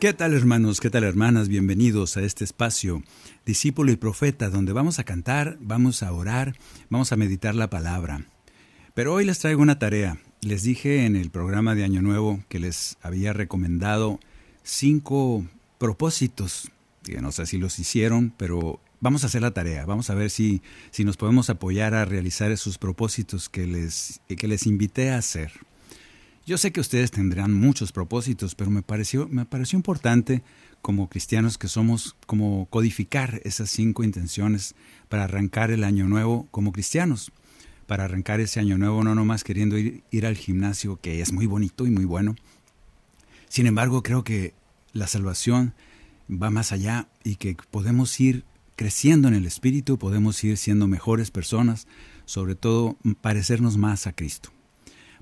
¿Qué tal hermanos? ¿Qué tal hermanas? Bienvenidos a este espacio, discípulo y profeta, donde vamos a cantar, vamos a orar, vamos a meditar la palabra. Pero hoy les traigo una tarea. Les dije en el programa de Año Nuevo que les había recomendado cinco propósitos, no sé si los hicieron, pero vamos a hacer la tarea, vamos a ver si, si nos podemos apoyar a realizar esos propósitos que les, que les invité a hacer. Yo sé que ustedes tendrán muchos propósitos, pero me pareció, me pareció importante como cristianos que somos, como codificar esas cinco intenciones para arrancar el año nuevo como cristianos. Para arrancar ese año nuevo no nomás queriendo ir, ir al gimnasio, que es muy bonito y muy bueno. Sin embargo, creo que la salvación va más allá y que podemos ir creciendo en el Espíritu, podemos ir siendo mejores personas, sobre todo parecernos más a Cristo.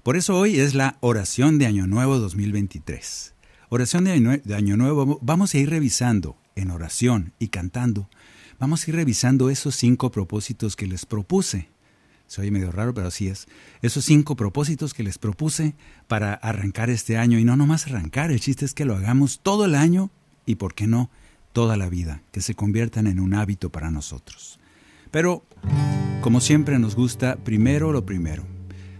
Por eso hoy es la oración de Año Nuevo 2023. Oración de Año, de Año Nuevo, vamos a ir revisando en oración y cantando, vamos a ir revisando esos cinco propósitos que les propuse. Se oye medio raro, pero así es. Esos cinco propósitos que les propuse para arrancar este año y no nomás arrancar, el chiste es que lo hagamos todo el año y, ¿por qué no?, toda la vida, que se conviertan en un hábito para nosotros. Pero, como siempre nos gusta, primero lo primero.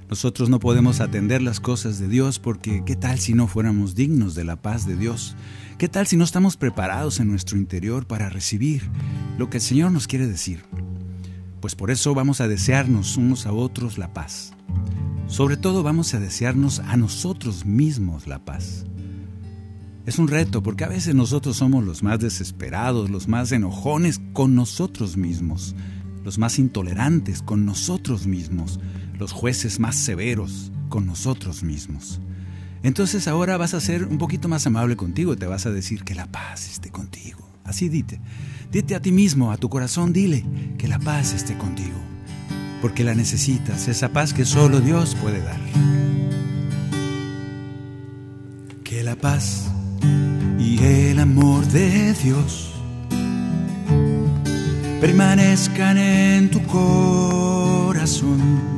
Nosotros no podemos atender las cosas de Dios porque ¿qué tal si no fuéramos dignos de la paz de Dios? ¿Qué tal si no estamos preparados en nuestro interior para recibir lo que el Señor nos quiere decir? Pues por eso vamos a desearnos unos a otros la paz. Sobre todo vamos a desearnos a nosotros mismos la paz. Es un reto porque a veces nosotros somos los más desesperados, los más enojones con nosotros mismos, los más intolerantes con nosotros mismos, los jueces más severos con nosotros mismos. Entonces ahora vas a ser un poquito más amable contigo, te vas a decir que la paz esté contigo. Así dite, dite a ti mismo, a tu corazón, dile que la paz esté contigo, porque la necesitas, esa paz que solo Dios puede dar. Que la paz y el amor de Dios permanezcan en tu corazón.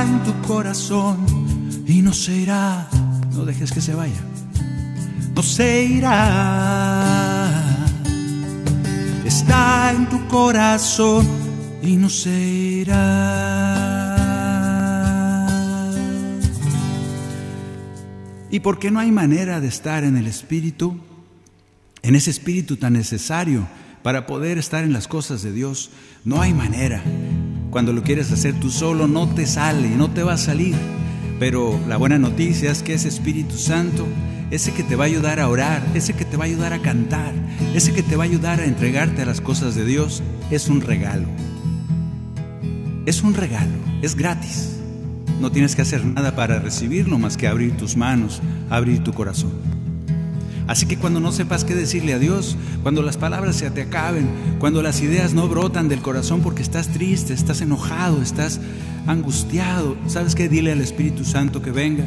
En tu corazón y no se irá. No dejes que se vaya. No se irá. Está en tu corazón y no se irá. ¿Y por qué no hay manera de estar en el Espíritu? En ese Espíritu tan necesario para poder estar en las cosas de Dios. No hay manera. Cuando lo quieres hacer tú solo, no te sale, no te va a salir. Pero la buena noticia es que ese Espíritu Santo, ese que te va a ayudar a orar, ese que te va a ayudar a cantar, ese que te va a ayudar a entregarte a las cosas de Dios, es un regalo. Es un regalo, es gratis. no tienes que hacer nada para recibirlo más que abrir tus manos, abrir tu corazón. Así que cuando no sepas qué decirle a Dios, cuando las palabras se te acaben, cuando las ideas no brotan del corazón porque estás triste, estás enojado, estás angustiado, ¿sabes qué? Dile al Espíritu Santo que venga,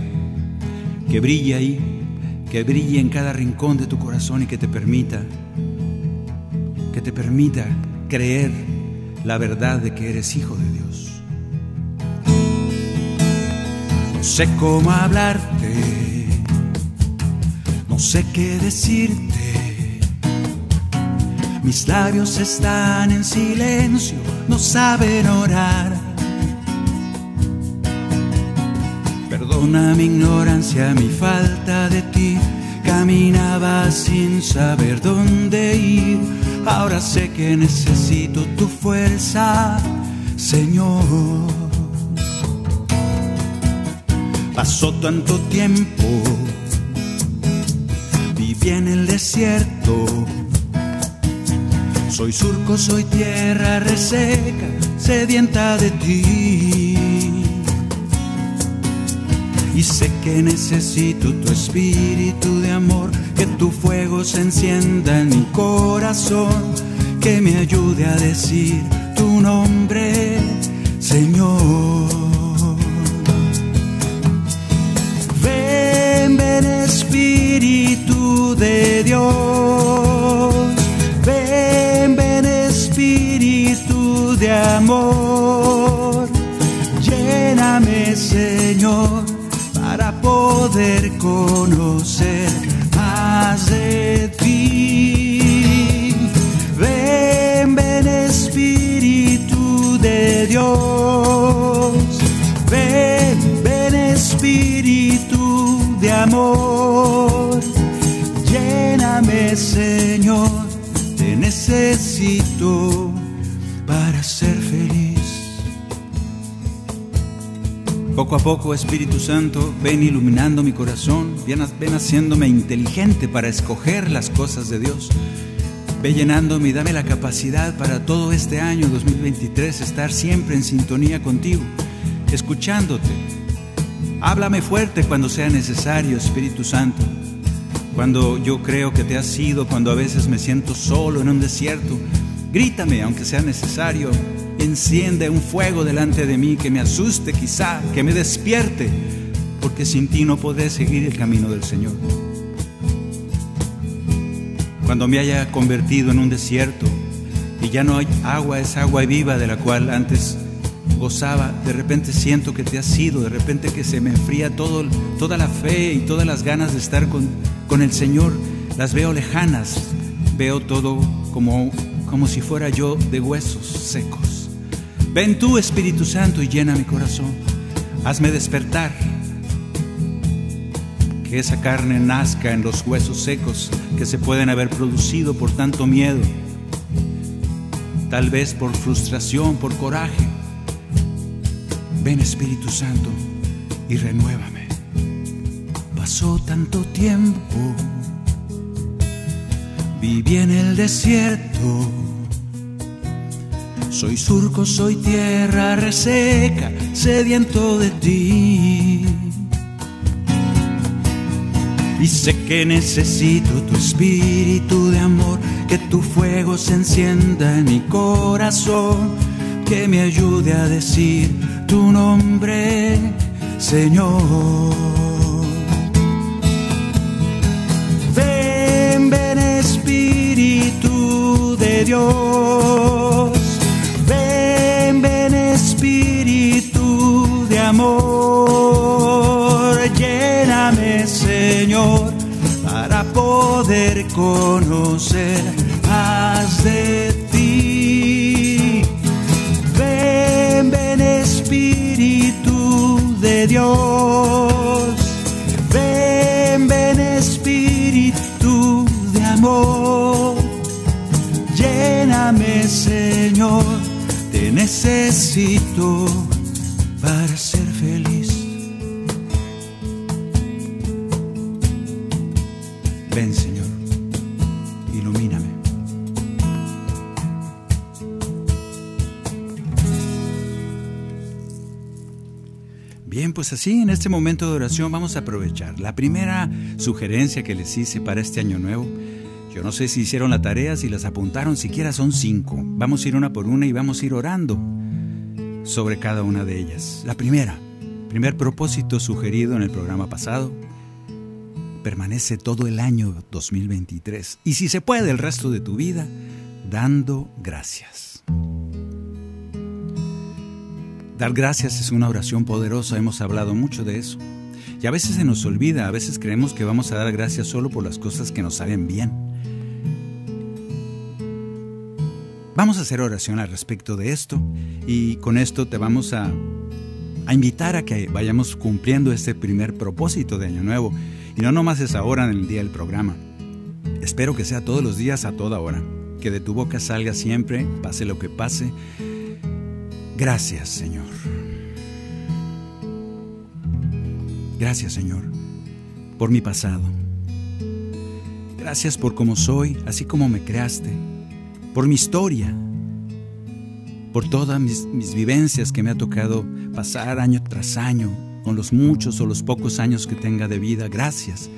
que brille ahí, que brille en cada rincón de tu corazón y que te permita, que te permita creer la verdad de que eres hijo de Dios. No sé cómo hablarte, no sé qué decirte. Mis labios están en silencio, no saben orar. Perdona mi ignorancia, mi falta de ti. Caminaba sin saber dónde ir. Ahora sé que necesito tu fuerza, Señor. Pasó tanto tiempo, viví en el desierto. Soy surco, soy tierra reseca, sedienta de ti. Y sé que necesito tu espíritu de amor, que tu fuego se encienda en mi corazón, que me ayude a decir tu nombre, Señor. Espíritu de Dios, ven, ven Espíritu de amor, lléname Señor para poder conocer más de ti. Ven, ven Espíritu de Dios, ven, ven Espíritu de amor, Señor, te necesito para ser feliz. Poco a poco, Espíritu Santo, ven iluminando mi corazón, ven, ven haciéndome inteligente para escoger las cosas de Dios. Ve llenándome y dame la capacidad para todo este año 2023 estar siempre en sintonía contigo, escuchándote. Háblame fuerte cuando sea necesario, Espíritu Santo. Cuando yo creo que te has ido, cuando a veces me siento solo en un desierto, grítame aunque sea necesario enciende un fuego delante de mí que me asuste quizá, que me despierte, porque sin ti no podré seguir el camino del Señor. Cuando me haya convertido en un desierto y ya no hay agua, esa agua viva de la cual antes gozaba, de repente siento que te has ido, de repente que se me enfría todo, toda la fe y todas las ganas de estar con, con el Señor, las veo lejanas, veo todo como, como si fuera yo de huesos secos. Ven tú, Espíritu Santo, y llena mi corazón. Hazme despertar. Que esa carne nazca en los huesos secos que se pueden haber producido por tanto miedo. Tal vez por frustración, por coraje. Ven, Espíritu Santo, y renuévame. Pasó tanto tiempo. Viví en el desierto soy surco, soy tierra reseca, sediento de ti. Y sé que necesito tu espíritu de amor, que tu fuego se encienda en mi corazón, que me ayude a decir tu nombre, Señor. Ven, ven Espíritu de Dios. Ven, ven Espíritu de amor, lléname Señor para poder conocer más de Dios, ven, ven Espíritu de amor, lléname Señor te necesito Pues así en este momento de oración vamos a aprovechar. La primera sugerencia que les hice para este año nuevo, yo no sé si hicieron la tarea, si las apuntaron, siquiera son cinco. Vamos a ir una por una y vamos a ir orando sobre cada una de ellas. La primera, primer propósito sugerido en el programa pasado, permanece todo el año 2023 y si se puede el resto de tu vida, dando gracias. Dar gracias es una oración poderosa, hemos hablado mucho de eso. Y a veces se nos olvida, a veces creemos que vamos a dar gracias solo por las cosas que nos salen bien. Vamos a hacer oración al respecto de esto y con esto te vamos a, a invitar a que vayamos cumpliendo este primer propósito de Año Nuevo. Y no nomás es ahora en el día del programa. Espero que sea todos los días a toda hora. Que de tu boca salga siempre, pase lo que pase, Gracias, Señor. Gracias, Señor, por mi pasado. Gracias por cómo soy, así como me creaste, por mi historia, por todas mis, vivencias que me ha tocado pasar año tras año, con los muchos o los pocos años que tenga de vida. Gracias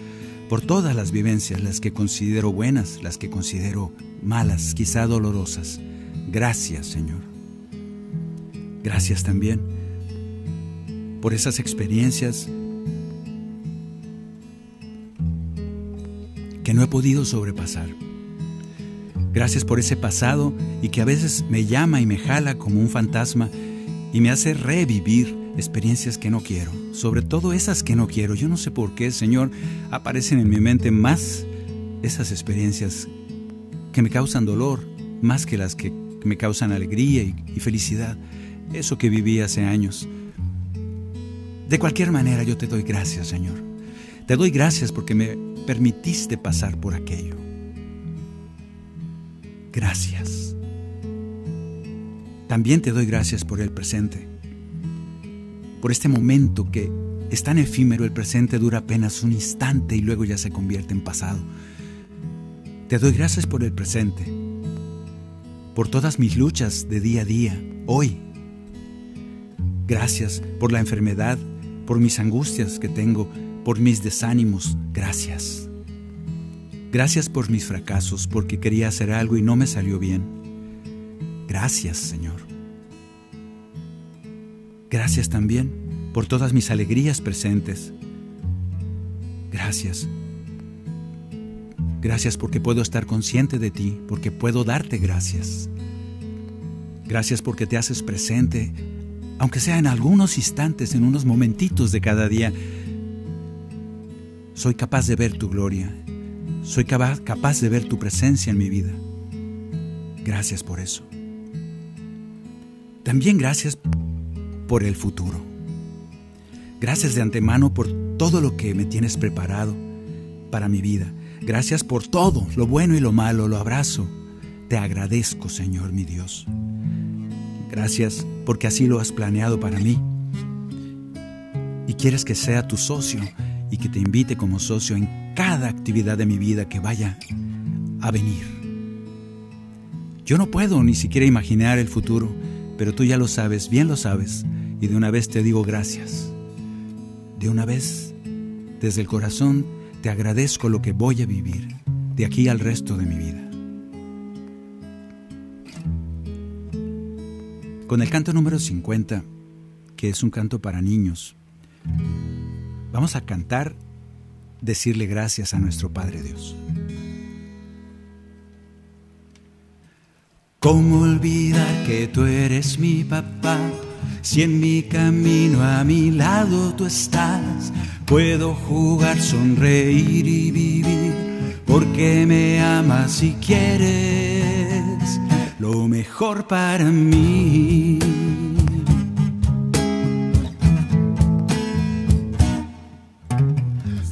por todas las vivencias, las que considero buenas, las que considero malas, quizá dolorosas. Gracias, Señor. Gracias también por esas experiencias que no he podido sobrepasar. Gracias por ese pasado y que a veces me llama y me jala como un fantasma y me hace revivir experiencias que no quiero, sobre todo esas que no quiero. Yo no sé por qué, Señor, aparecen en mi mente más esas experiencias que me causan dolor, más que las que me causan alegría y, felicidad eso que viví hace años. De cualquier manera yo te doy gracias, Señor. Te doy gracias porque me permitiste pasar por aquello. Gracias. También te doy gracias por el presente, por este momento que es tan efímero, el presente dura apenas un instante y luego ya se convierte en pasado. Te doy gracias por el presente, por todas mis luchas de día a día, hoy, Gracias por la enfermedad, por mis angustias que tengo, por mis desánimos. Gracias. Gracias por mis fracasos, porque quería hacer algo y no me salió bien. Gracias, Señor. Gracias también por todas mis alegrías presentes. Gracias. Gracias porque puedo estar consciente de ti, porque puedo darte gracias. Gracias porque te haces presente aunque sea en algunos instantes, en unos momentitos de cada día, soy capaz de ver tu gloria, soy capaz, de ver tu presencia en mi vida. Gracias por eso. También gracias por el futuro. Gracias de antemano por todo lo que me tienes preparado para mi vida. Gracias por todo, lo bueno y lo malo, lo abrazo. Te agradezco, Señor mi Dios. Gracias porque así lo has planeado para mí. Y quieres que sea tu socio y que te invite como socio en cada actividad de mi vida que vaya a venir. Yo no puedo ni siquiera imaginar el futuro, pero tú ya lo sabes, bien lo sabes, y de una vez te digo gracias. De una vez, desde el corazón, te agradezco lo que voy a vivir de aquí al resto de mi vida. Con el canto número 50, que es un canto para niños, vamos a cantar, decirle gracias a nuestro Padre Dios. ¿Cómo olvidar que tú eres mi papá? Si en mi camino a mi lado tú estás, puedo jugar, sonreír y vivir, porque me amas y quieres mejor para mí.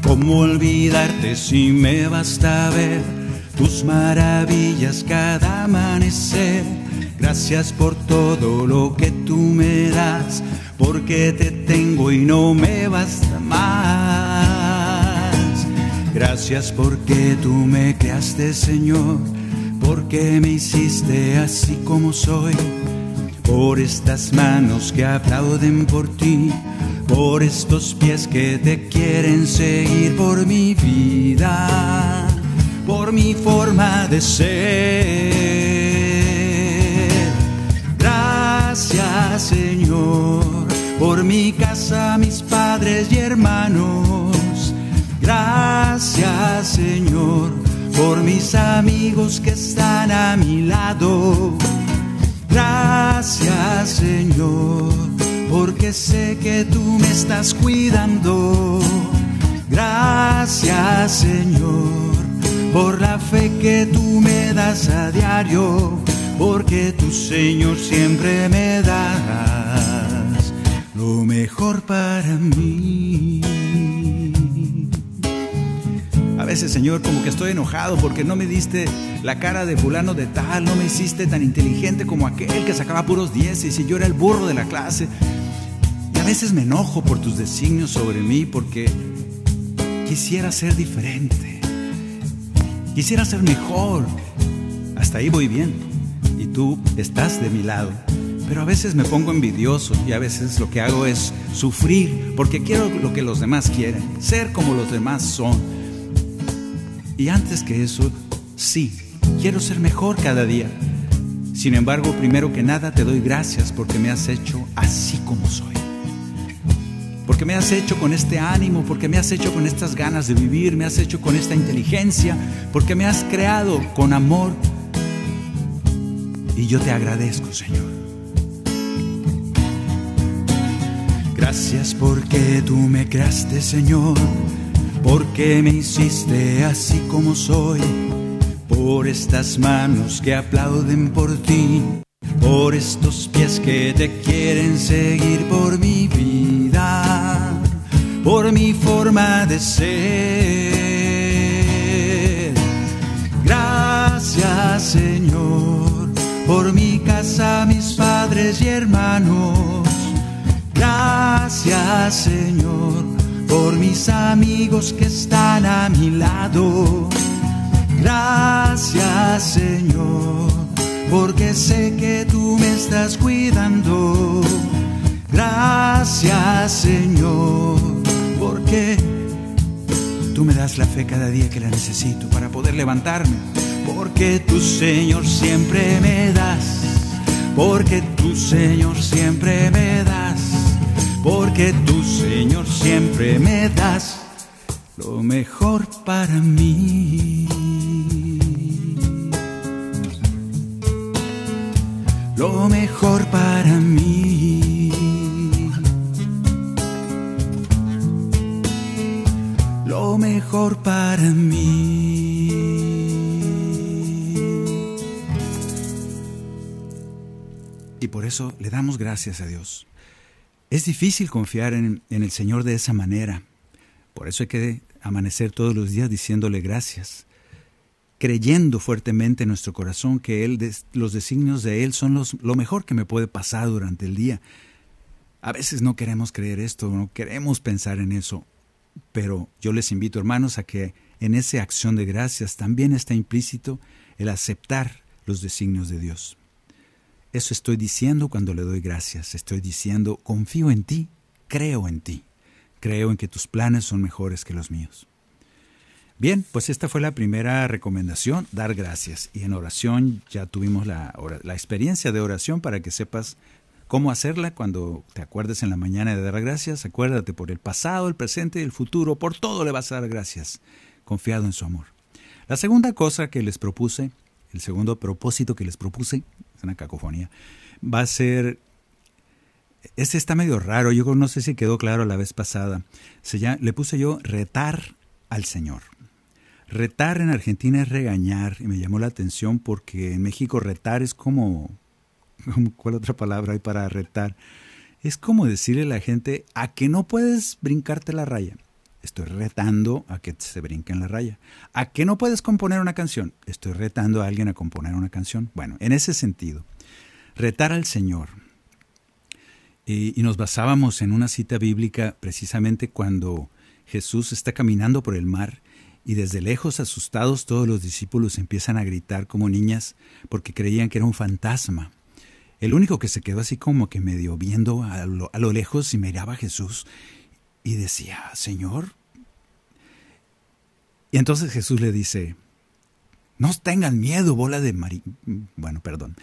¿Cómo olvidarte si me basta ver tus maravillas cada amanecer? Gracias por todo lo que tú me das, porque te tengo y no me basta más. Gracias porque tú me creaste, Señor porque me hiciste así como soy, por estas manos que aplauden por ti, por estos pies que te quieren seguir, por mi vida, por mi forma de ser. Gracias Señor, por mi casa, mis padres y hermanos. Gracias Señor, por mis amigos que están a mi lado. Gracias Señor porque sé que tú me estás cuidando. Gracias Señor por la fe que tú me das a diario, porque tú Señor siempre me das lo mejor para mí. Señor, como que estoy enojado porque no me diste la cara de fulano de tal, no me hiciste tan inteligente como aquel que sacaba puros dieces y yo era el burro de la clase. A veces me enojo por tus designios sobre mí porque quisiera ser diferente. Quisiera ser mejor. Hasta ahí voy bien. Y tú estás de mi lado. Pero a veces me pongo envidioso y a veces lo que hago es sufrir porque quiero lo que los demás quieren, ser como los demás son. Y antes que eso, sí, quiero ser mejor cada día. Sin embargo, primero que nada te doy gracias porque me has hecho así como soy porque me has hecho con este ánimo, porque me has hecho con estas ganas de vivir, me has hecho con esta inteligencia, porque me has creado con amor. Y yo te agradezco, Señor. Gracias porque tú me creaste, Señor, porque me hiciste así como soy, por estas manos que aplauden por ti, por estos pies que te quieren seguir por mi vida por mi forma de ser. Gracias Señor por mi casa, mis padres y hermanos. Gracias Señor por mis amigos que están a mi lado. Gracias Señor porque sé que tú me estás cuidando. Gracias Señor porque tú me das la fe cada día que la necesito para poder levantarme, porque tú Señor siempre me das, porque tú Señor siempre me das, porque tú Señor siempre me das lo mejor para mí. Lo mejor para mí. mejor para mí. Y por eso le damos gracias a Dios. Es difícil confiar en, el Señor de esa manera. Por eso hay que amanecer todos los días diciéndole gracias, creyendo fuertemente en nuestro corazón que él, los designios de Él son los, lo mejor que me puede pasar durante el día. A veces no queremos creer esto, no queremos pensar en eso. Pero yo les invito, hermanos, a que en esa acción de gracias también está implícito el aceptar los designios de Dios. Eso estoy diciendo cuando le doy gracias. Estoy diciendo, confío en ti, creo en ti, creo en que tus planes son mejores que los míos. Bien, pues esta fue la primera recomendación, dar gracias. Y en oración ya tuvimos la, la experiencia de oración para que sepas ¿Cómo hacerla? Cuando te acuerdes en la mañana de dar gracias, acuérdate por el pasado, el presente y el futuro, por todo le vas a dar gracias, confiado en su amor. La segunda cosa que les propuse, el segundo propósito que les propuse, una cacofonía, va a ser, este está medio raro, yo no sé si quedó claro la vez pasada, Se le puse yo retar al Señor. Retar en Argentina es regañar y me llamó la atención porque en México retar es como ¿cuál otra palabra hay para retar? Es como decirle a la gente a que no puedes brincarte la raya. Estoy retando a que se brinque en la raya. ¿A que no puedes componer una canción? Estoy retando a alguien a componer una canción. Bueno, en ese sentido, retar al Señor. Y, y nos basábamos en una cita bíblica precisamente cuando Jesús está caminando por el mar y desde lejos asustados todos los discípulos empiezan a gritar como niñas porque creían que era un fantasma. el único que se quedó así como que medio viendo a lo, a lo lejos y miraba a Jesús y decía, Señor. Y entonces Jesús le dice, no tengan miedo, bola de mari... Bueno, perdón.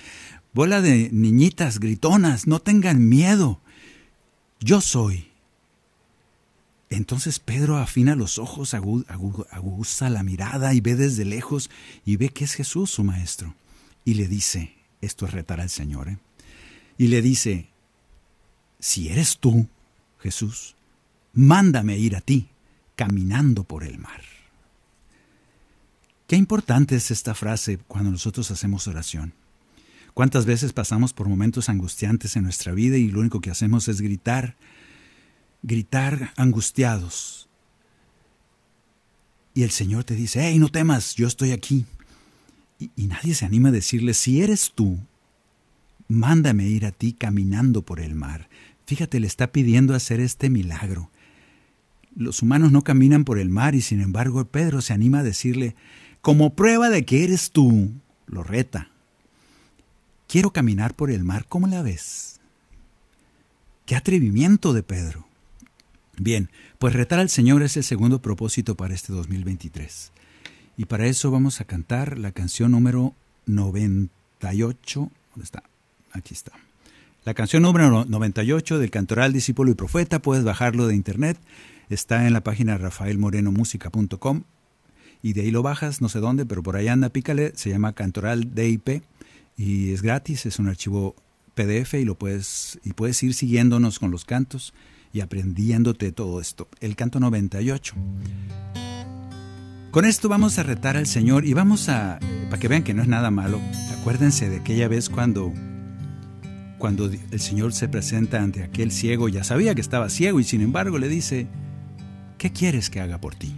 Bola de niñitas gritonas, no tengan miedo. Yo soy. Entonces Pedro afina los ojos, aguza la mirada y ve desde lejos y ve que es Jesús su maestro. Y le dice, esto es retar al Señor, ¿eh? y le dice, si eres tú, Jesús, mándame ir a ti, caminando por el mar. Qué importante es esta frase cuando nosotros hacemos oración. ¿Cuántas veces pasamos por momentos angustiantes en nuestra vida y lo único que hacemos es gritar, gritar angustiados? Y el Señor te dice, hey, no temas, yo estoy aquí. Y, nadie se anima a decirle, si eres tú, mándame ir a ti caminando por el mar. Fíjate, le está pidiendo hacer este milagro. Los humanos no caminan por el mar y sin embargo Pedro se anima a decirle, como prueba de que eres tú, lo reta. Quiero caminar por el mar, ¿cómo la ves? Qué atrevimiento de Pedro. Bien, pues retar al Señor es el segundo propósito para este 2023. Y para eso vamos a cantar la canción número 98. ¿Dónde está? Aquí está. La canción número 98 del Cantoral Discípulo y Profeta, puedes bajarlo de internet, está en la página rafaelmorenomusica.com y de ahí lo bajas, no sé dónde, pero por ahí anda, pícale, se llama Cantoral DIP y es gratis, es un archivo PDF y lo puedes y puedes ir siguiéndonos con los cantos y aprendiéndote todo esto. El canto 98. Con esto vamos a retar al Señor y vamos a para que vean que no es nada malo. Acuérdense de aquella vez cuando cuando el Señor se presenta ante aquel ciego, ya sabía que estaba ciego y sin embargo le dice, ¿qué quieres que haga por ti?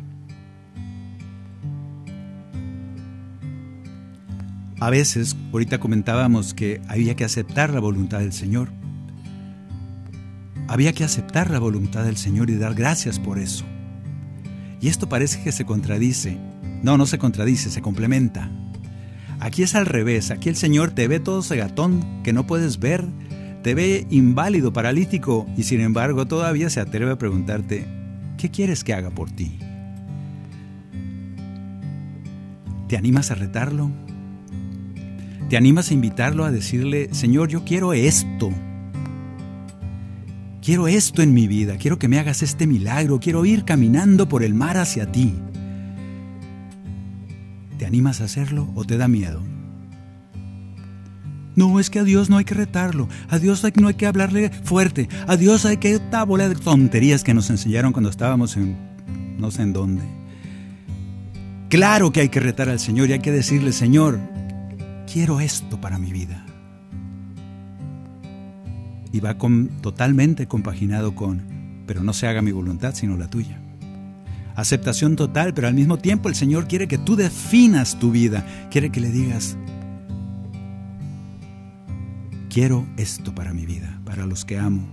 A veces, ahorita comentábamos que había que aceptar la voluntad del Señor. Había que aceptar la voluntad del Señor y dar gracias por eso. Y esto parece que se contradice. No, no se contradice, se complementa. Aquí es al revés, aquí el Señor te ve todo gatón que no puedes ver, te ve inválido, paralítico y sin embargo todavía se atreve a preguntarte, ¿qué quieres que haga por ti? ¿Te animas a retarlo? ¿Te animas a invitarlo a decirle, Señor, yo quiero esto? Quiero esto en mi vida, quiero que me hagas este milagro, quiero ir caminando por el mar hacia ti. ¿Te animas a hacerlo o te da miedo? No, es que a Dios no hay que retarlo, a Dios no hay que hablarle fuerte, a Dios hay que esta bola de tonterías que nos enseñaron cuando estábamos en no sé en dónde. Claro que hay que retar al Señor y hay que decirle, Señor, quiero esto para mi vida. Y va con, totalmente compaginado con, pero no se haga mi voluntad sino la tuya aceptación total, pero al mismo tiempo el Señor quiere que tú definas tu vida, quiere que le digas, quiero esto para mi vida, para los que amo.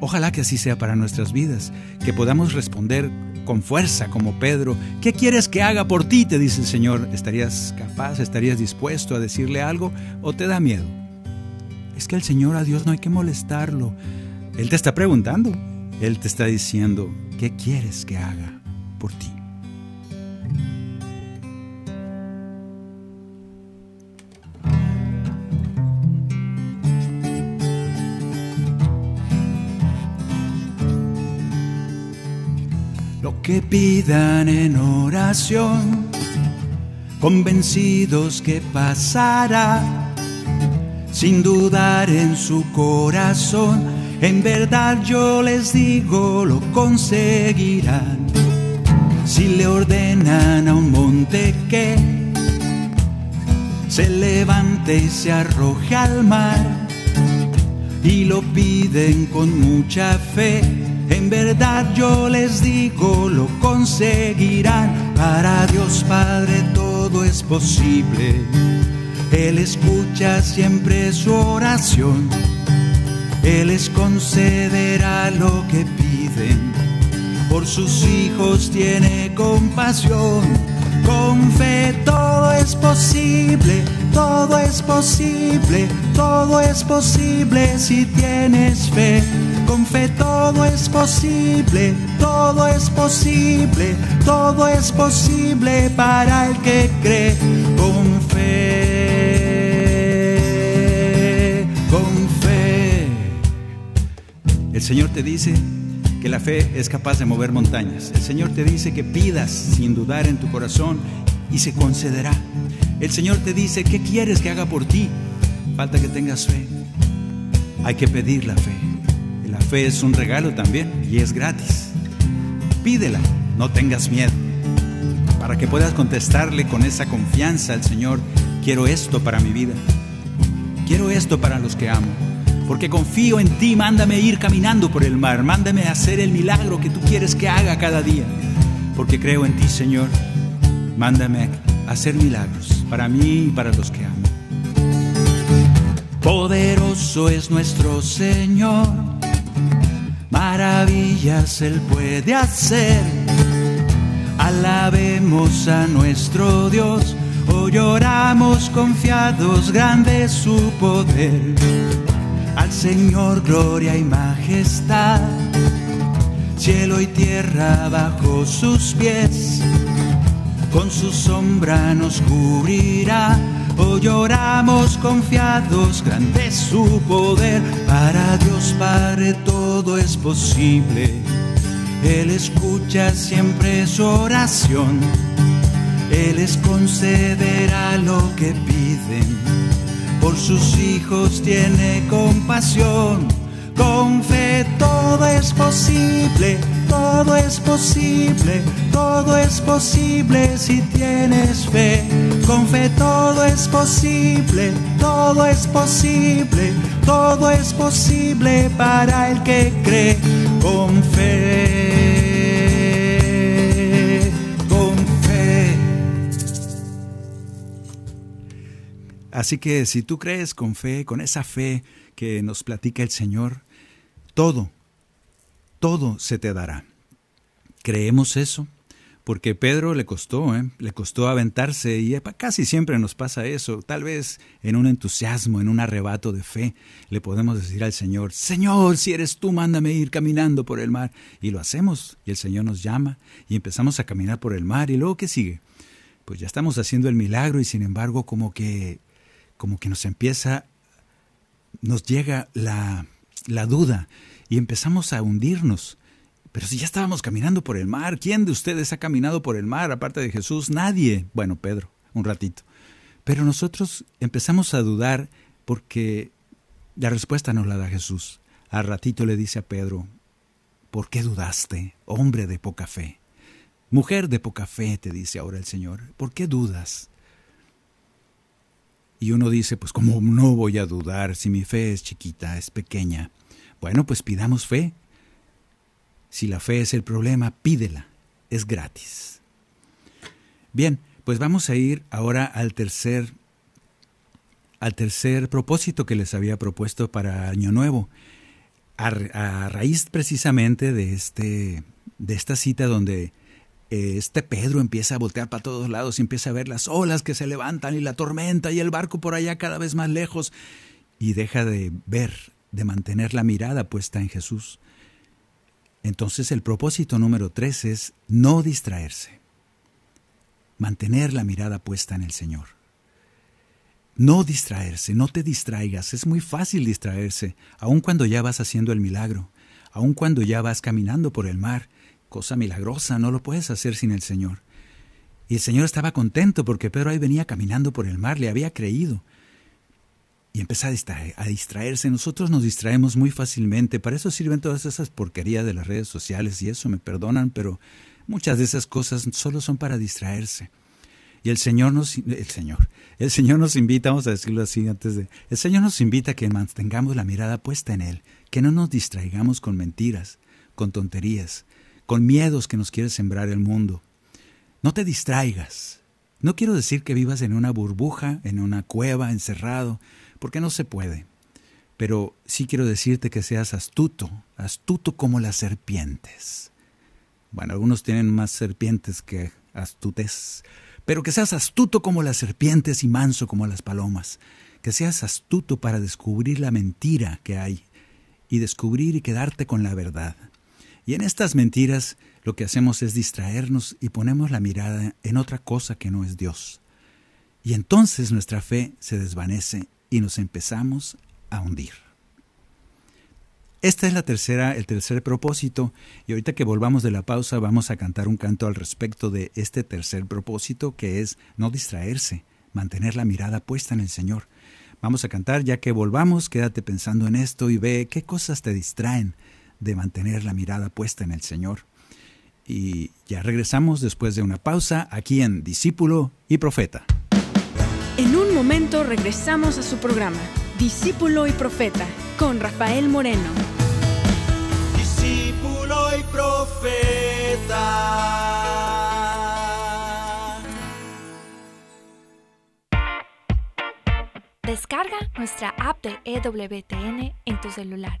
Ojalá que así sea para nuestras vidas, que podamos responder con fuerza como Pedro, ¿qué quieres que haga por ti? te dice el Señor. ¿Estarías capaz, estarías dispuesto a decirle algo o te da miedo? Es que el Señor a Dios no hay que molestarlo. Él te está preguntando, Él te está diciendo, ¿Qué quieres que haga por ti? Que pidan en oración, convencidos que pasará, sin dudar en su corazón en verdad yo les digo, lo conseguirán. Si le ordenan a un monte que se levante y se arroje al mar, y lo piden con mucha fe, en verdad yo les digo, lo conseguirán. Para Dios Padre todo es posible. Él escucha siempre su oración él les concederá lo que piden. Por sus hijos tiene compasión. Con fe todo es posible, todo es posible, todo es posible si tienes fe. Con fe todo es posible, todo es posible, todo es posible para el que cree. Con fe, con fe. El Señor te dice, que la fe es capaz de mover montañas. El Señor te dice que pidas sin dudar en tu corazón y se concederá. El Señor te dice, ¿qué quieres que haga por ti? Falta que tengas fe. Hay que pedir la fe. La fe es un regalo también y es gratis. Pídela, no tengas miedo. Para que puedas contestarle con esa confianza al Señor, quiero esto para mi vida. Quiero esto para los que amo porque confío en ti, mándame ir caminando por el mar, mándame hacer el milagro que tú quieres que haga cada día, porque creo en ti, Señor, mándame hacer milagros para mí y para los que amo. Poderoso es nuestro Señor, maravillas Él puede hacer, alabemos a nuestro Dios. Hoy lloramos confiados, grande es su poder al Señor gloria y majestad, cielo y tierra bajo sus pies, con su sombra nos cubrirá. Hoy lloramos confiados, grande es su poder, para Dios Padre todo es posible. Él escucha siempre su oración, Él les concederá lo que piden por sus hijos tiene compasión. Con fe todo es posible, todo es posible, todo es posible si tienes fe. Con fe todo es posible, todo es posible, todo es posible para el que cree. Con fe. Así que si tú crees con fe, con esa fe que nos platica el Señor, todo, todo se te dará. ¿Creemos eso? Porque Pedro le costó, ¿eh? le costó aventarse y casi siempre nos pasa eso. Tal vez en un entusiasmo, en un arrebato de fe, le podemos decir al Señor, Señor, si eres tú, mándame ir caminando por el mar. Y lo hacemos y el Señor nos llama y empezamos a caminar por el mar. ¿Y luego qué sigue? Pues ya estamos haciendo el milagro y sin embargo como que como que nos empieza, nos llega la, la duda y empezamos a hundirnos. Pero si ya estábamos caminando por el mar, ¿quién de ustedes ha caminado por el mar aparte de Jesús? Nadie. Bueno, Pedro, un ratito. Pero nosotros empezamos a dudar porque la respuesta nos la da Jesús. Al ratito le dice a Pedro, ¿por qué dudaste, hombre de poca fe? Mujer de poca fe, te dice ahora el Señor, ¿por qué dudas? Y uno dice, pues como no voy a dudar si mi fe es chiquita, es pequeña. Bueno, pues pidamos fe. Si la fe es el problema, pídela. Es gratis. Bien, pues vamos a ir ahora al tercer al tercer propósito que les había propuesto para Año Nuevo. A, raíz precisamente de este de esta cita donde este Pedro empieza a voltear para todos lados y empieza a ver las olas que se levantan y la tormenta y el barco por allá cada vez más lejos y deja de ver, de mantener la mirada puesta en Jesús. Entonces el propósito número tres es no distraerse, mantener la mirada puesta en el Señor. No distraerse, no te distraigas, es muy fácil distraerse, aun cuando ya vas haciendo el milagro, aun cuando ya vas caminando por el mar, cosa milagrosa, no lo puedes hacer sin el Señor. Y el Señor estaba contento porque Pedro ahí venía caminando por el mar, le había creído. Y empezó a, distraerse. Nosotros nos distraemos muy fácilmente. Para eso sirven todas esas porquerías de las redes sociales y eso me perdonan, pero muchas de esas cosas solo son para distraerse. Y el Señor nos, el Señor, el Señor nos invita, vamos a decirlo así antes de, el Señor nos invita a que mantengamos la mirada puesta en Él, que no nos distraigamos con mentiras, con tonterías, con miedos que nos quiere sembrar el mundo. No te distraigas. No quiero decir que vivas en una burbuja, en una cueva, encerrado, porque no se puede. Pero sí quiero decirte que seas astuto, astuto como las serpientes. Bueno, algunos tienen más serpientes que astutez, pero que seas astuto como las serpientes y manso como las palomas, que seas astuto para descubrir la mentira que hay y descubrir y quedarte con la verdad. Y en estas mentiras lo que hacemos es distraernos y ponemos la mirada en otra cosa que no es Dios. Y entonces nuestra fe se desvanece y nos empezamos a hundir. Esta es la tercera, el tercer propósito, y ahorita que volvamos de la pausa vamos a cantar un canto al respecto de este tercer propósito que es no distraerse, mantener la mirada puesta en el Señor. Vamos a cantar, ya que volvamos, quédate pensando en esto y ve qué cosas te distraen de mantener la mirada puesta en el Señor. Y ya regresamos después de una pausa aquí en Discípulo y Profeta. En un momento regresamos a su programa, Discípulo y Profeta, con Rafael Moreno. Discípulo y Profeta. Descarga nuestra app de EWTN en tu celular,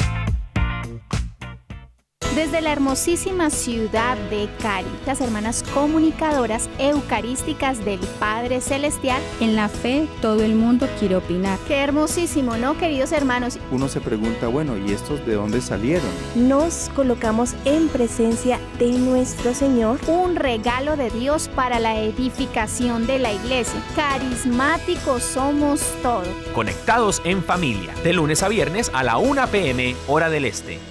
Desde la hermosísima ciudad de Cari, las hermanas comunicadoras eucarísticas del Padre Celestial. En la fe, todo el mundo quiere opinar. Qué hermosísimo, ¿no, queridos hermanos? Uno se pregunta, bueno, ¿y estos de dónde salieron? Nos colocamos en presencia de nuestro Señor. Un regalo de Dios para la edificación de la iglesia. Carismáticos somos todos. Conectados en familia, de lunes a viernes a la 1 pm, hora del este.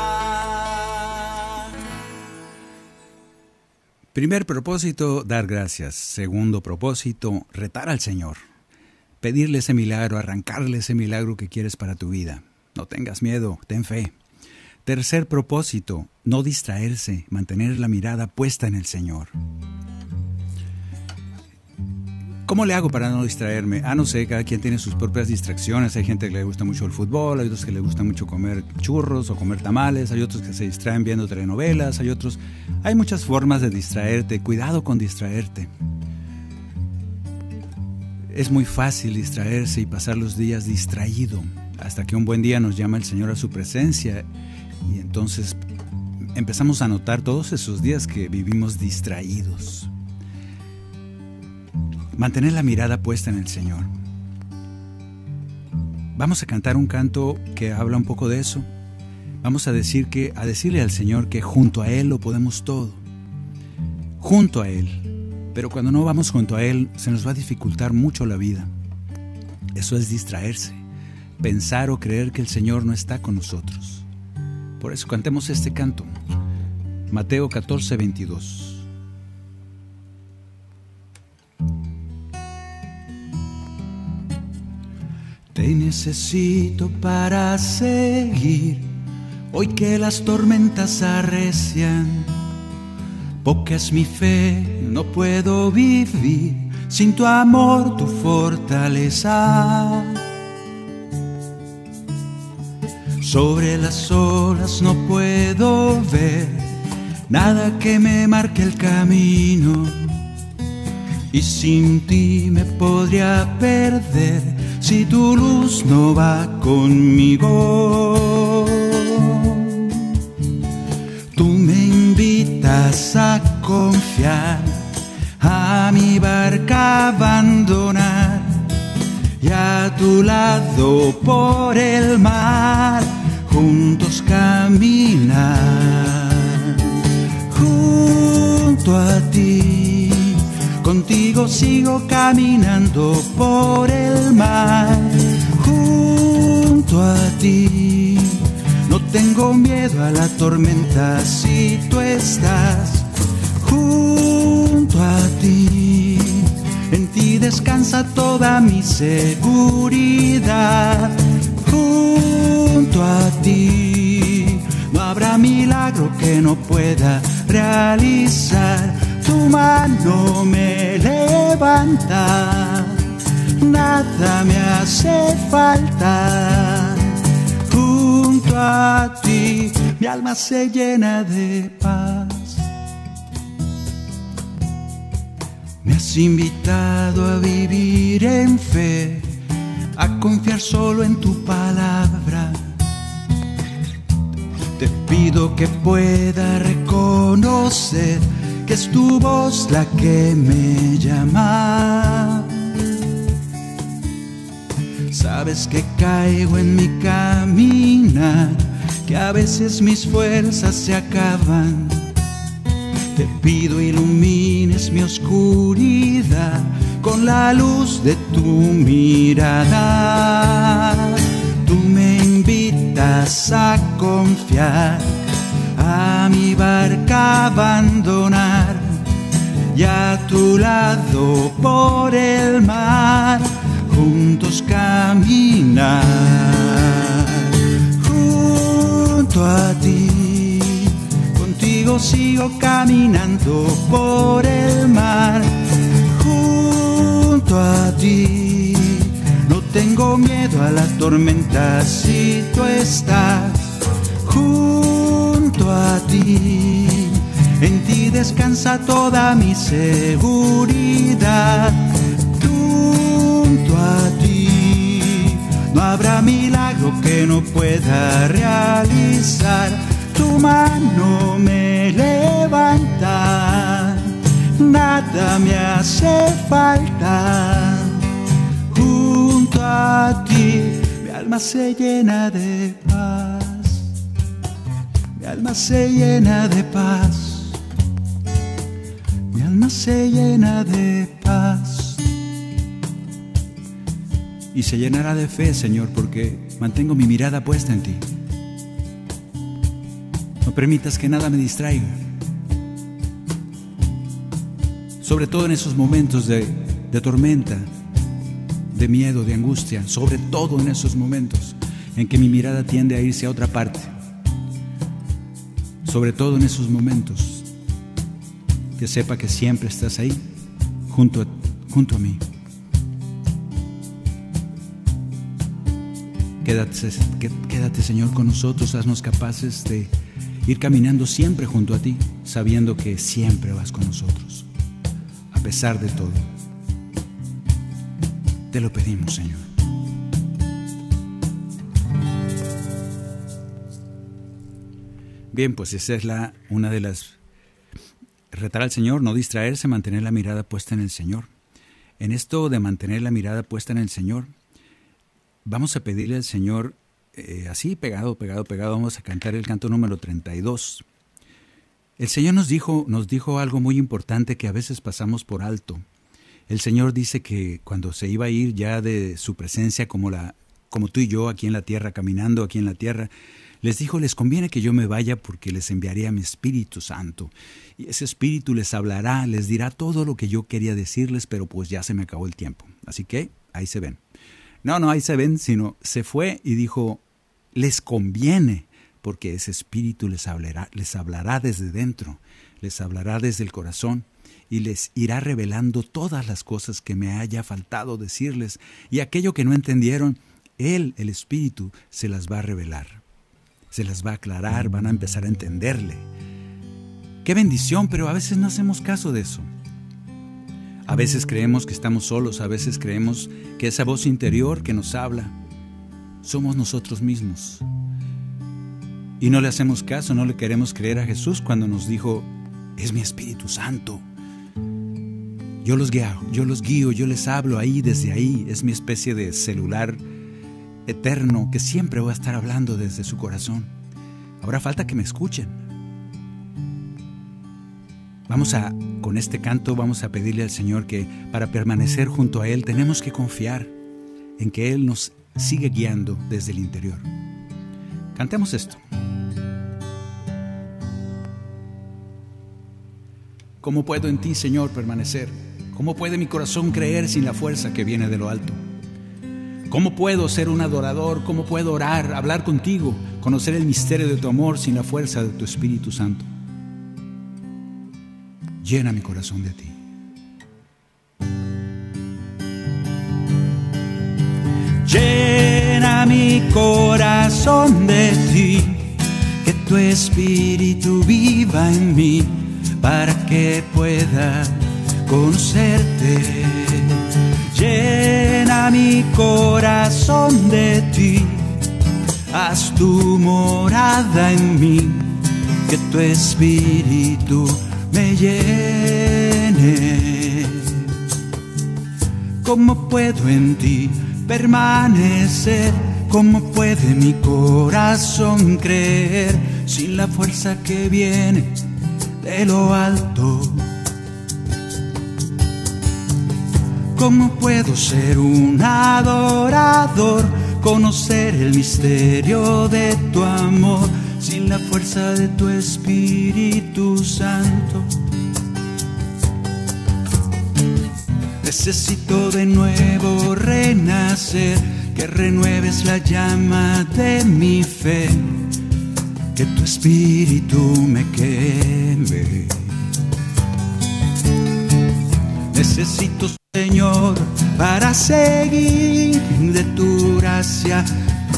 Primer propósito, dar gracias. Segundo propósito, retar al Señor. Pedirle ese milagro, arrancarle ese milagro que quieres para tu vida. No tengas miedo, ten fe. Tercer propósito, no distraerse, mantener la mirada puesta en el Señor. ¿Cómo le hago para no distraerme? Ah, no sé, cada quien tiene sus propias distracciones. Hay gente que le gusta mucho el fútbol, hay otros que le gusta mucho comer churros o comer tamales, hay otros que se distraen viendo telenovelas, hay otros... Hay muchas formas de distraerte. Cuidado con distraerte. Es muy fácil distraerse y pasar los días distraído, hasta que un buen día nos llama el Señor a su presencia y entonces empezamos a notar todos esos días que vivimos distraídos. Mantener la mirada puesta en el Señor. Vamos a cantar un canto que habla un poco de eso. Vamos a decir que a decirle al Señor que junto a él lo podemos todo. Junto a él. Pero cuando no vamos junto a él se nos va a dificultar mucho la vida. Eso es distraerse, pensar o creer que el Señor no está con nosotros. Por eso cantemos este canto. Mateo 14, 22. Te necesito para seguir, hoy que las tormentas arrecian. Poca es mi fe, no puedo vivir sin tu amor, tu fortaleza. Sobre las olas no puedo ver nada que me marque el camino. Y sin ti me podría perder si tu luz no va conmigo. Tú me invitas a confiar, a mi barca abandonar y a tu lado por el mar juntos caminar. Junto a ti, contigo sigo caminando por el mar. Junto a ti, no tengo miedo a la tormenta si tú estás junto a ti. En ti descansa toda mi seguridad. Junto a ti no habrá milagro que no pueda realizar. Tu mano me levanta, nada me hace falta. Junto a ti mi alma se llena de paz. Me has invitado a vivir en fe, a confiar solo en tu palabra. Te pido que pueda reconocer que es tu voz la que me llama. Sabes que caigo en mi caminar, que a veces mis fuerzas se acaban te pido ilumines mi oscuridad con la luz de tu mirada. Tú me invitas a confiar, a mi barca abandonar y a tu lado por el mar juntos caminar. Junto a ti sigo caminando por el mar junto a ti. No tengo miedo a la tormenta si tú estás junto descansa toda mi seguridad junto a ti. No habrá milagro que no pueda realizar tu mano me levanta, nada me hace falta. Junto a ti mi alma se llena de paz, mi alma se llena de paz, se llena de paz. Y se llenará de fe, Señor, porque mantengo mi mirada puesta en ti. No permitas que nada me distraiga. Sobre todo en esos momentos de, tormenta, de miedo, de angustia, sobre todo en esos momentos en que mi mirada tiende a irse a otra parte. Sobre todo en esos momentos, que sepa que siempre estás ahí, junto a, junto a mí. Quédate, quédate, Señor, con nosotros, haznos capaces de ir caminando siempre junto a ti, sabiendo que siempre vas con nosotros, a pesar de todo. Te lo pedimos, Señor. Bien, pues esa es la una de las retar al Señor, no distraerse, mantener la mirada puesta en el Señor. En esto de mantener la mirada puesta en el Señor, vamos a pedirle al Señor eh, así, pegado, pegado, pegado, vamos a cantar el canto número 32. El Señor nos dijo, nos dijo algo muy importante que a veces pasamos por alto. El Señor dice que cuando se iba a ir ya de su presencia como, la, como tú y yo aquí en la tierra, caminando aquí en la tierra, les dijo, les conviene que yo me vaya porque les enviaré a mi Espíritu Santo. Y ese Espíritu les hablará, les dirá todo lo que yo quería decirles, pero pues ya se me acabó el tiempo. Así que ahí se ven. No, no, ahí se ven, sino se fue y dijo, les conviene, porque ese espíritu les hablará, les hablará desde dentro, les hablará desde el corazón y les irá revelando todas las cosas que me haya faltado decirles y aquello que no entendieron, Él, el Espíritu, se las va a revelar, se las va a aclarar, van a empezar a entenderle. Qué bendición, pero a veces no hacemos caso de eso. A veces creemos que estamos solos, a veces creemos que esa voz interior que nos habla somos nosotros mismos. Y no le hacemos caso, no le queremos creer a Jesús cuando nos dijo, es mi Espíritu Santo. Yo los guío, yo los guío, yo les hablo ahí, desde ahí. Es mi especie de celular eterno que siempre voy a estar hablando desde su corazón. Ahora falta que me escuchen. Vamos a, con este canto, vamos a pedirle al Señor que para permanecer junto a Él tenemos que confiar en que Él nos sigue guiando desde el interior. Cantemos esto. ¿Cómo puedo en ti, Señor, permanecer? ¿Cómo puede mi corazón creer sin la fuerza que viene de lo alto? ¿Cómo puedo ser un adorador? ¿Cómo puedo orar, hablar contigo, conocer el misterio de tu amor sin la fuerza de tu Espíritu Santo? Llena mi corazón de ti. Llena mi corazón de ti, que tu espíritu viva en mí para que pueda conocerte. Llena mi corazón de ti, haz tu morada en mí, que tu espíritu me llene. ¿Cómo puedo en ti permanecer? ¿Cómo puede mi corazón creer sin la fuerza que viene de lo alto? ¿Cómo puedo ser un adorador? Conocer el misterio de tu amor sin la fuerza de tu Espíritu Santo. Necesito de nuevo renacer, que renueves la llama de mi fe, que tu espíritu me queme. Necesito, Señor, para seguir de tu gracia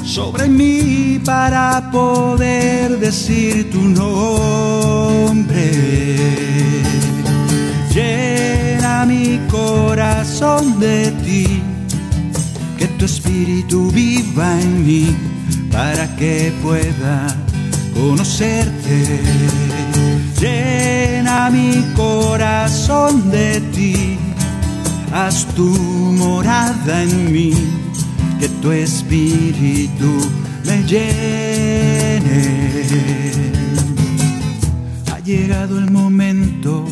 sobre mí para poder decir tu nombre. Llena mi corazón de ti, que tu espíritu viva en mí para que pueda conocerte. Llena mi corazón de ti, haz tu morada en mí que tu espíritu me llene. Ha llegado el momento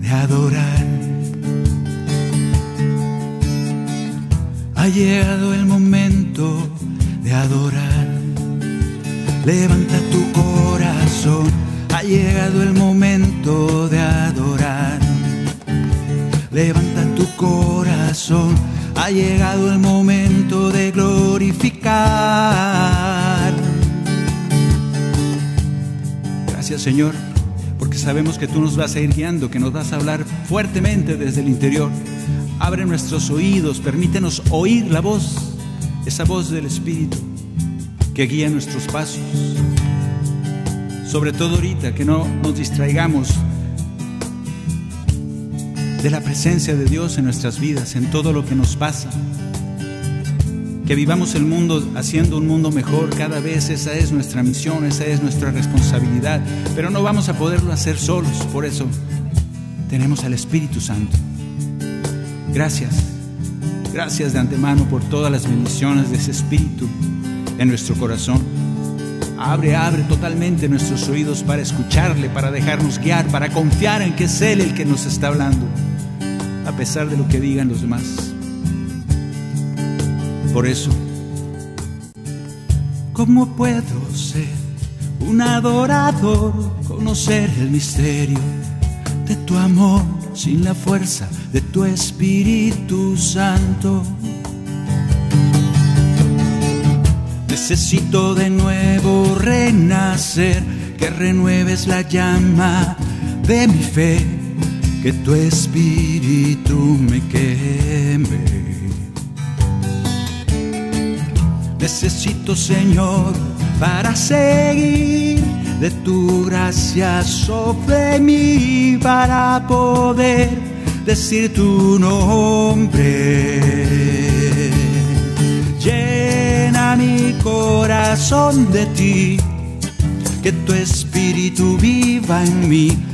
de adorar. Ha llegado el momento de adorar. Levanta tu corazón. Ha llegado el momento de adorar. Levanta tu corazón ha llegado el momento de glorificar. Gracias Señor, porque sabemos que tú nos vas a ir guiando, que nos vas a hablar fuertemente desde el interior. Abre nuestros oídos, permítenos oír la voz, esa voz del Espíritu que guía nuestros pasos. Sobre todo ahorita, que no nos distraigamos de la presencia de Dios en nuestras vidas, en todo lo que nos pasa. Que vivamos el mundo haciendo un mundo mejor cada vez, esa es nuestra misión, esa es nuestra responsabilidad. Pero no vamos a poderlo hacer solos, por eso tenemos al Espíritu Santo. Gracias, gracias de antemano por todas las bendiciones de ese Espíritu en nuestro corazón. Abre, abre totalmente nuestros oídos para escucharle, para dejarnos guiar, para confiar en que es Él el que nos está hablando a pesar de lo que digan los demás. Por eso, ¿cómo puedo ser un adorador, conocer el misterio de tu amor sin la fuerza de tu Espíritu Santo? Necesito de nuevo renacer, que renueves la llama de mi fe que tu espíritu me queme. Necesito, Señor, para seguir de tu gracia sobre mí, para poder decir tu nombre. Llena mi corazón de ti, que tu espíritu viva en mí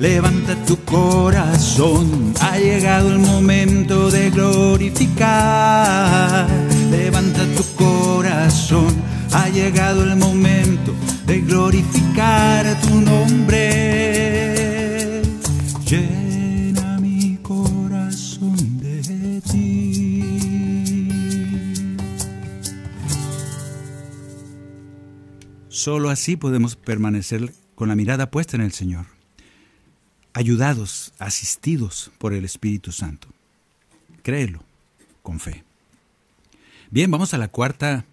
Levanta tu corazón, ha llegado el momento de glorificar. Levanta tu corazón, ha llegado el momento de glorificar tu nombre. Llena mi corazón de ti. Solo así podemos permanecer con la mirada puesta en el Señor ayudados, asistidos por el Espíritu Santo. Créelo con fe. Bien, vamos a la cuarta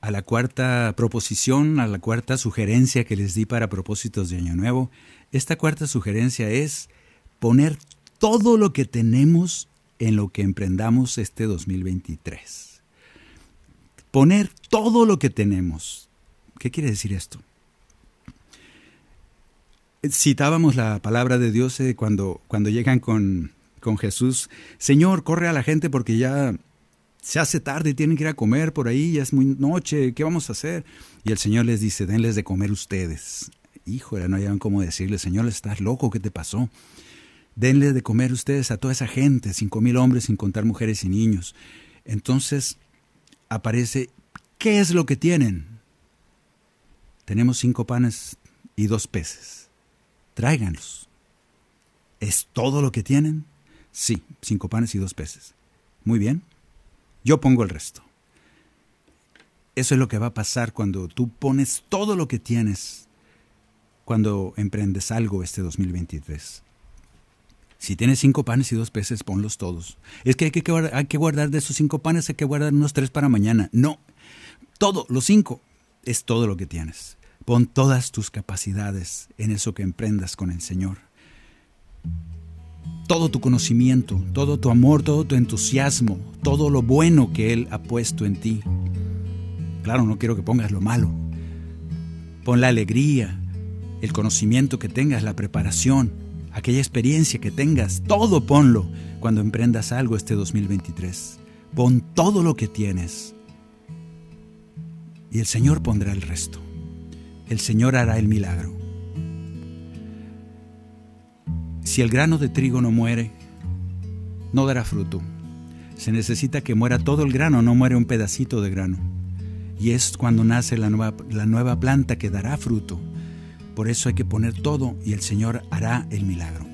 a la cuarta proposición, a la cuarta sugerencia que les di para propósitos de Año Nuevo. Esta cuarta sugerencia es poner todo lo que tenemos en lo que emprendamos este 2023. Poner todo lo que tenemos. ¿Qué quiere decir esto? Citábamos la palabra de Dios eh, cuando, cuando llegan con, con Jesús. Señor, corre a la gente porque ya se hace tarde, tienen que ir a comer por ahí, ya es muy noche, ¿qué vamos a hacer? Y el Señor les dice, denles de comer ustedes. Híjole, no hayan cómo decirle, Señor, estás loco, ¿qué te pasó? Denles de comer ustedes a toda esa gente, cinco mil hombres sin contar mujeres y niños. Entonces aparece, ¿qué es lo que tienen? Tenemos cinco panes y dos peces tráiganlos. ¿Es todo lo que tienen? Sí, cinco panes y dos peces. Muy bien, yo pongo el resto. Eso es lo que va a pasar cuando tú pones todo lo que tienes cuando emprendes algo este 2023. Si tienes cinco panes y dos peces, ponlos todos. Es que hay que, guardar, de esos cinco panes, hay que guardar unos tres para mañana. No, todo, los cinco, es todo lo que tienes. Pon todas tus capacidades en eso que emprendas con el Señor. Todo tu conocimiento, todo tu amor, todo tu entusiasmo, todo lo bueno que Él ha puesto en ti. Claro, no quiero que pongas lo malo. Pon la alegría, el conocimiento que tengas, la preparación, aquella experiencia que tengas, todo ponlo cuando emprendas algo este 2023. Pon todo lo que tienes y el Señor pondrá el resto el Señor hará el milagro. Si el grano de trigo no muere, no dará fruto. Se necesita que muera todo el grano, no muere un pedacito de grano. Y es cuando nace la nueva, la nueva planta que dará fruto. Por eso hay que poner todo y el Señor hará el milagro.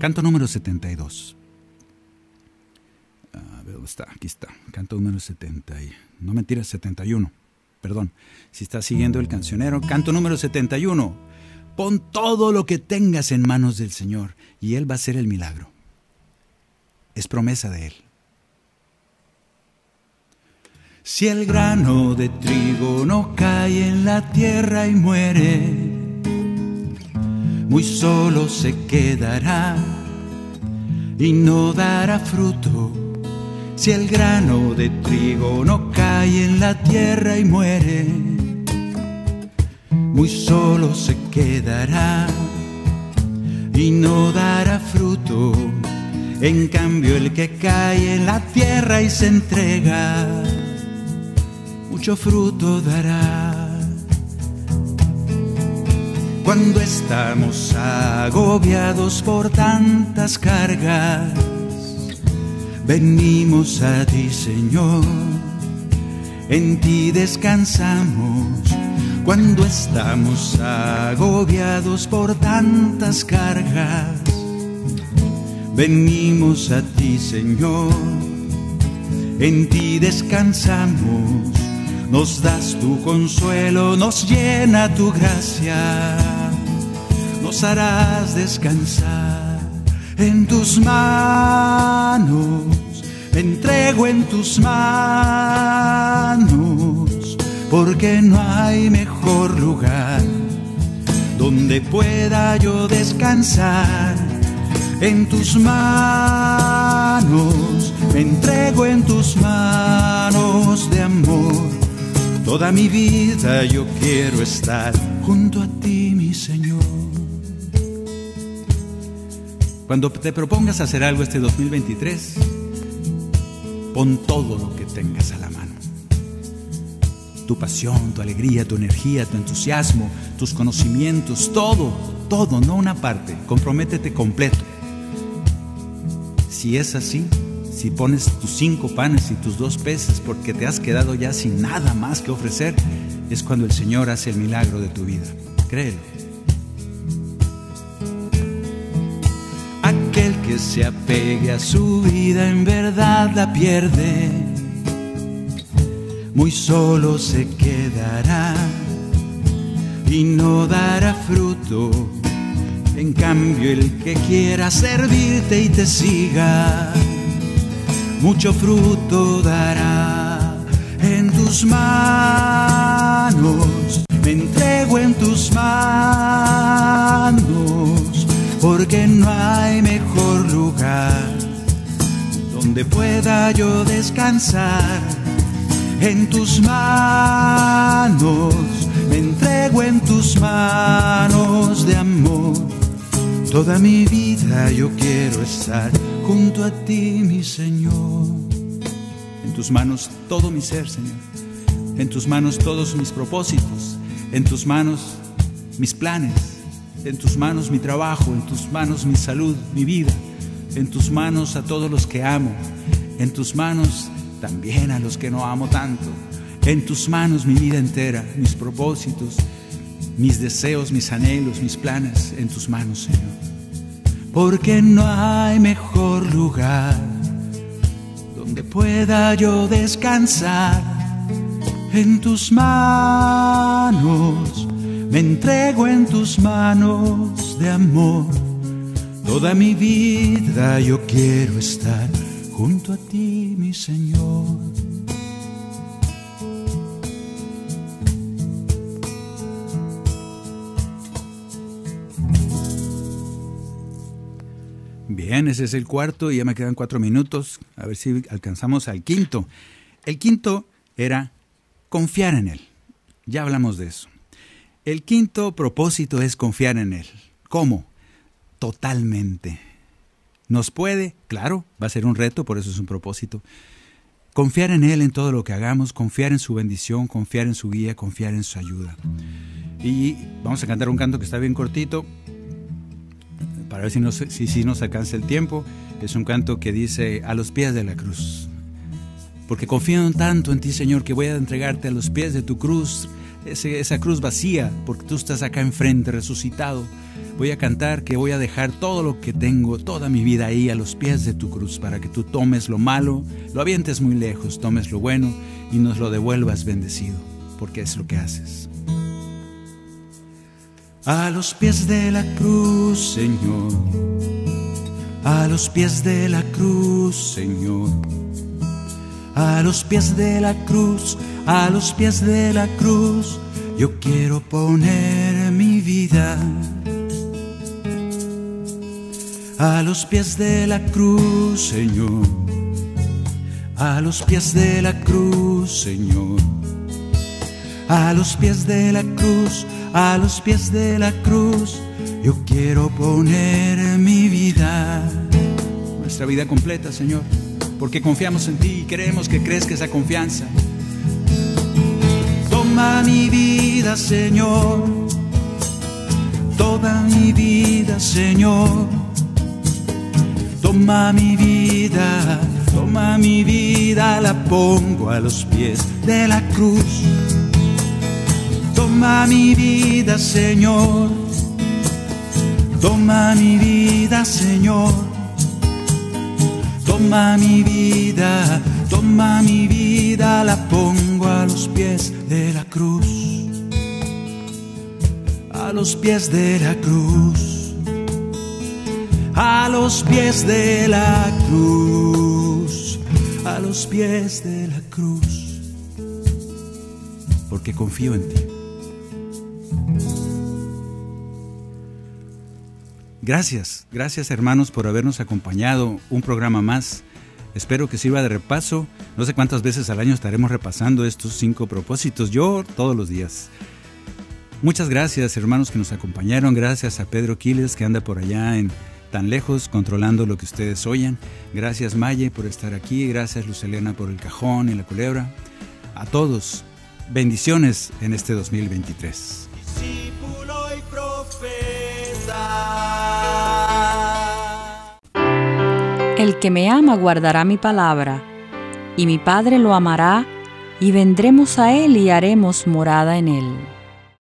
Canto número 72. A ver, ¿dónde está? Aquí está. Canto número 70. No mentiras, 71 perdón, si estás siguiendo el cancionero, canto número 71. Pon todo lo que tengas en manos del Señor y Él va a hacer el milagro. Es promesa de Él. Si el grano de trigo no cae en la tierra y muere, muy solo se quedará y no dará fruto si el grano de trigo no cae en la tierra y muere, muy solo se quedará y no dará fruto. En cambio el que cae en la tierra y se entrega, mucho fruto dará. Cuando estamos agobiados por tantas cargas, Venimos a ti, Señor, en ti descansamos cuando estamos agobiados por tantas cargas. Venimos a ti, Señor, en ti descansamos, nos das tu consuelo, nos llena tu gracia, nos harás descansar en tus manos, me entrego en tus manos, porque no hay mejor lugar donde pueda yo descansar. En tus manos, me entrego en tus manos de amor. Toda mi vida yo quiero estar junto a ti, mi Señor. Cuando te propongas hacer algo este 2023, pon todo lo que tengas a la mano. Tu pasión, tu alegría, tu energía, tu entusiasmo, tus conocimientos, todo, todo, no una parte. Comprométete completo. Si es así, si pones tus cinco panes y tus dos peces porque te has quedado ya sin nada más que ofrecer, es cuando el Señor hace el milagro de tu vida. Créelo. Se apegue a su vida en verdad la pierde, muy solo se quedará y no dará fruto. En cambio, el que quiera servirte y te siga, mucho fruto dará en tus manos. Me entrego en tus manos, porque no hay mejor lugar donde pueda yo descansar en tus manos me entrego en tus manos de amor. Toda mi vida yo quiero estar junto a ti, mi Señor. En tus manos todo mi ser, Señor. En tus manos todos mis propósitos. En tus manos mis planes. En tus manos mi trabajo. En tus manos mi salud, mi vida. En tus manos a todos los que amo. En tus manos también a los que no amo tanto. En tus manos mi vida entera, mis propósitos, mis deseos, mis anhelos, mis planes, en tus manos, Señor. Porque no hay mejor lugar donde pueda yo descansar. En tus manos me entrego en tus manos de amor. Toda mi vida yo quiero estar junto a ti, mi Señor. Bien, ese es el cuarto y ya me quedan cuatro minutos. A ver si alcanzamos al quinto. El quinto era confiar en Él. Ya hablamos de eso. El quinto propósito es confiar en Él. ¿Cómo? Totalmente. ¿Nos puede? Claro, va a ser un reto, por eso es un propósito. Confiar en Él en todo lo que hagamos, confiar en su bendición, confiar en su guía, confiar en su ayuda. Y vamos a cantar un canto que está bien cortito, para ver si nos, si, nos alcanza el tiempo. Es un canto que dice a los pies de la cruz. Porque confío tanto en ti, Señor, que voy a entregarte a los pies de tu cruz, esa cruz vacía, porque tú estás acá enfrente, resucitado. Voy a cantar que voy a dejar todo lo que tengo, toda mi vida ahí a los pies de tu cruz, para que tú tomes lo malo, lo avientes muy lejos, tomes lo bueno y nos lo devuelvas bendecido, porque es lo que haces. A los pies de la cruz, Señor. A los pies de la cruz, Señor. A los pies de la cruz, a los pies de la cruz, yo quiero poner mi vida. A los pies de la cruz, Señor. A los pies de la cruz, Señor. A los pies de la cruz, a los pies de la cruz, yo quiero poner mi vida. Nuestra vida completa, Señor, porque confiamos en ti y queremos que crezca esa confianza. Toma mi vida, Señor, toda mi vida, Señor. Toma mi vida, toma mi vida, la pongo a los pies de la cruz Toma mi vida, Señor. Toma mi vida, Señor. Toma mi vida, toma mi vida, la pongo a los pies de la cruz. A los pies de la cruz. A los pies de la cruz. A los pies de la cruz. Porque confío en ti. Gracias, gracias hermanos por habernos acompañado un programa más. Espero que sirva de repaso. No sé cuántas veces al año estaremos repasando estos cinco propósitos. Yo todos los días. Muchas gracias hermanos que nos acompañaron. Gracias a Pedro Quiles que anda por allá en tan lejos controlando lo que ustedes oyen. Gracias Maye por estar aquí. Gracias Lucelena por el cajón y la culebra. A todos, bendiciones en este 2023. Discípulo y profeta que me ama guardará mi palabra, y mi Padre lo amará, y vendremos a él y haremos morada en él.